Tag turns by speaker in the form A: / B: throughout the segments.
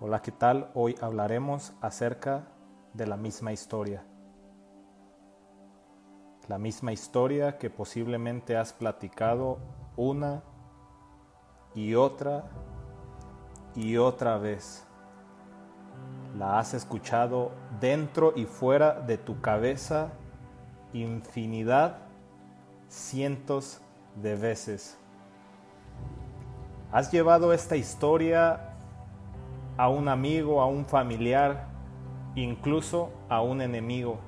A: Hola, ¿qué tal? Hoy hablaremos acerca de la misma historia. La misma historia que posiblemente has platicado una y otra y otra vez. La has escuchado dentro y fuera de tu cabeza infinidad, cientos de veces. Has llevado esta historia a un amigo, a un familiar, incluso a un enemigo.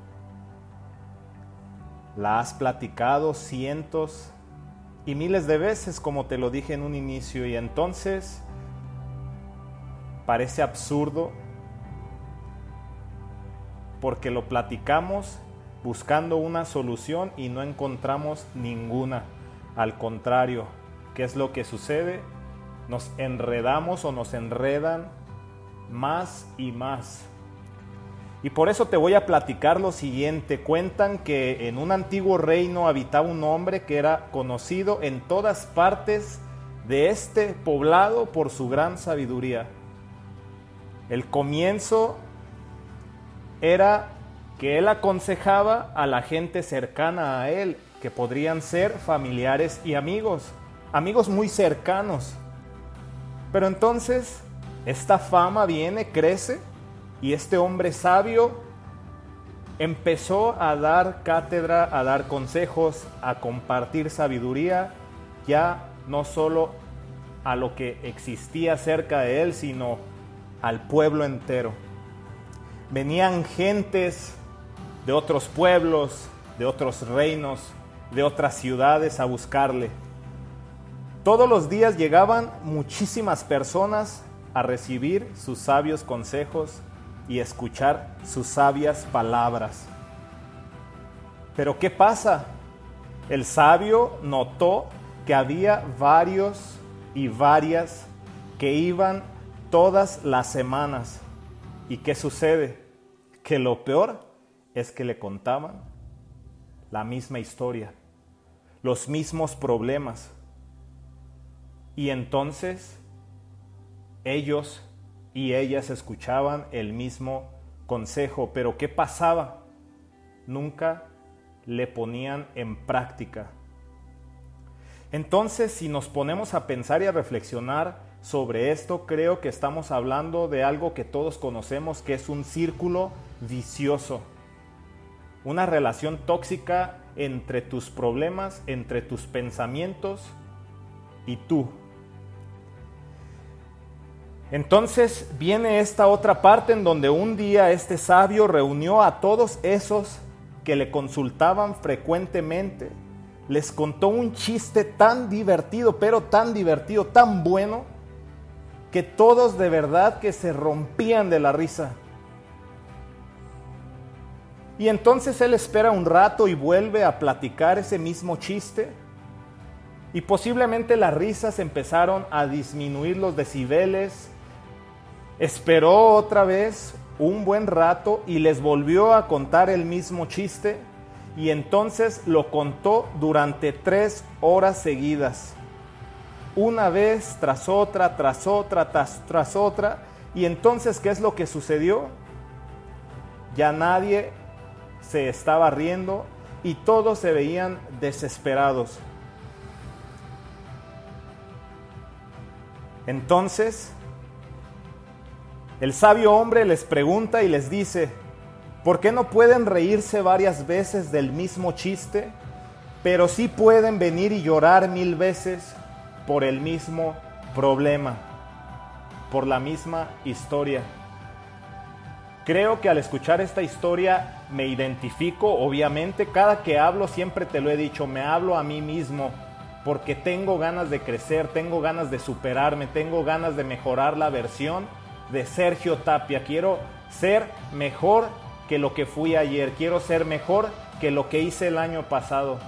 A: La has platicado cientos y miles de veces, como te lo dije en un inicio, y entonces parece absurdo porque lo platicamos buscando una solución y no encontramos ninguna. Al contrario, ¿qué es lo que sucede? Nos enredamos o nos enredan más y más. Y por eso te voy a platicar lo siguiente. Cuentan que en un antiguo reino habitaba un hombre que era conocido en todas partes de este poblado por su gran sabiduría. El comienzo era que él aconsejaba a la gente cercana a él, que podrían ser familiares y amigos, amigos muy cercanos. Pero entonces esta fama viene, crece y este hombre sabio empezó a dar cátedra, a dar consejos, a compartir sabiduría, ya no solo a lo que existía cerca de él, sino al pueblo entero. Venían gentes de otros pueblos, de otros reinos, de otras ciudades a buscarle. Todos los días llegaban muchísimas personas a recibir sus sabios consejos y escuchar sus sabias palabras. Pero ¿qué pasa? El sabio notó que había varios y varias que iban todas las semanas. ¿Y qué sucede? Que lo peor es que le contaban la misma historia, los mismos problemas. Y entonces ellos y ellas escuchaban el mismo consejo, pero ¿qué pasaba? Nunca le ponían en práctica. Entonces, si nos ponemos a pensar y a reflexionar sobre esto, creo que estamos hablando de algo que todos conocemos, que es un círculo vicioso, una relación tóxica entre tus problemas, entre tus pensamientos y tú, entonces viene esta otra parte en donde un día este sabio reunió a todos esos que le consultaban frecuentemente, les contó un chiste tan divertido, pero tan divertido, tan bueno, que todos de verdad que se rompían de la risa. Y entonces él espera un rato y vuelve a platicar ese mismo chiste. Y posiblemente las risas empezaron a disminuir los decibeles, Esperó otra vez un buen rato y les volvió a contar el mismo chiste y entonces lo contó durante tres horas seguidas. Una vez tras otra, tras otra, tras, tras otra. Y entonces, ¿qué es lo que sucedió? Ya nadie se estaba riendo y todos se veían desesperados. Entonces, el sabio hombre les pregunta y les dice, ¿por qué no pueden reírse varias veces del mismo chiste, pero sí pueden venir y llorar mil veces por el mismo problema, por la misma historia? Creo que al escuchar esta historia me identifico, obviamente, cada que hablo siempre te lo he dicho, me hablo a mí mismo, porque tengo ganas de crecer, tengo ganas de superarme, tengo ganas de mejorar la versión de Sergio Tapia. Quiero ser mejor que lo que fui ayer. Quiero ser mejor que lo que hice el año pasado.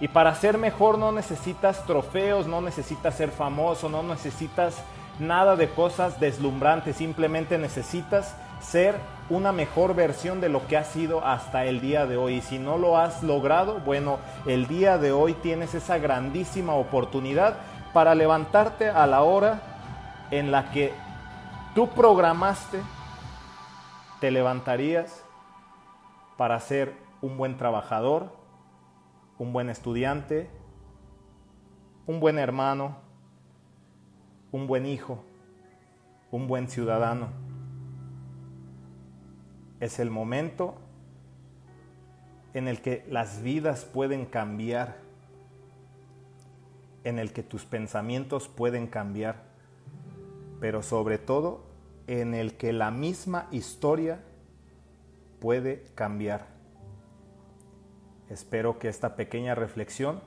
A: Y para ser mejor no necesitas trofeos, no necesitas ser famoso, no necesitas nada de cosas deslumbrantes, simplemente necesitas ser una mejor versión de lo que has sido hasta el día de hoy. Y si no lo has logrado, bueno, el día de hoy tienes esa grandísima oportunidad para levantarte a la hora en la que tú programaste, te levantarías para ser un buen trabajador, un buen estudiante, un buen hermano, un buen hijo, un buen ciudadano. Es el momento en el que las vidas pueden cambiar, en el que tus pensamientos pueden cambiar, pero sobre todo en el que la misma historia puede cambiar. Espero que esta pequeña reflexión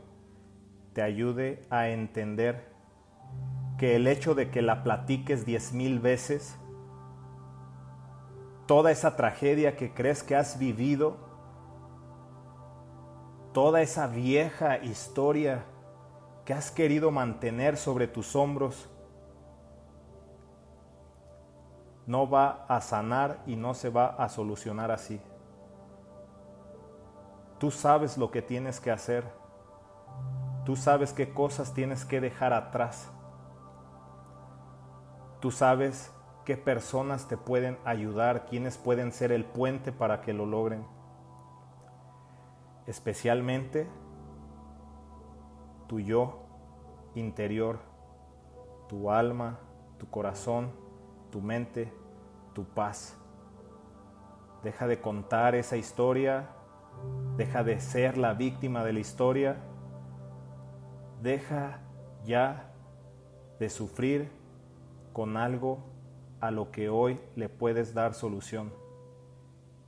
A: te ayude a entender que el hecho de que la platiques diez mil veces, toda esa tragedia que crees que has vivido, toda esa vieja historia que has querido mantener sobre tus hombros no va a sanar y no se va a solucionar así. Tú sabes lo que tienes que hacer. Tú sabes qué cosas tienes que dejar atrás. Tú sabes qué personas te pueden ayudar, quiénes pueden ser el puente para que lo logren especialmente tu yo interior, tu alma, tu corazón, tu mente, tu paz. Deja de contar esa historia, deja de ser la víctima de la historia, deja ya de sufrir con algo a lo que hoy le puedes dar solución.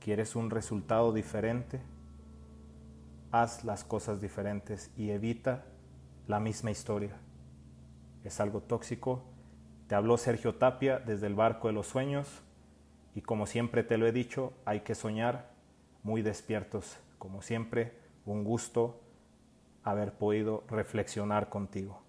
A: ¿Quieres un resultado diferente? haz las cosas diferentes y evita la misma historia. Es algo tóxico. Te habló Sergio Tapia desde el barco de los sueños y como siempre te lo he dicho, hay que soñar muy despiertos. Como siempre, un gusto haber podido reflexionar contigo.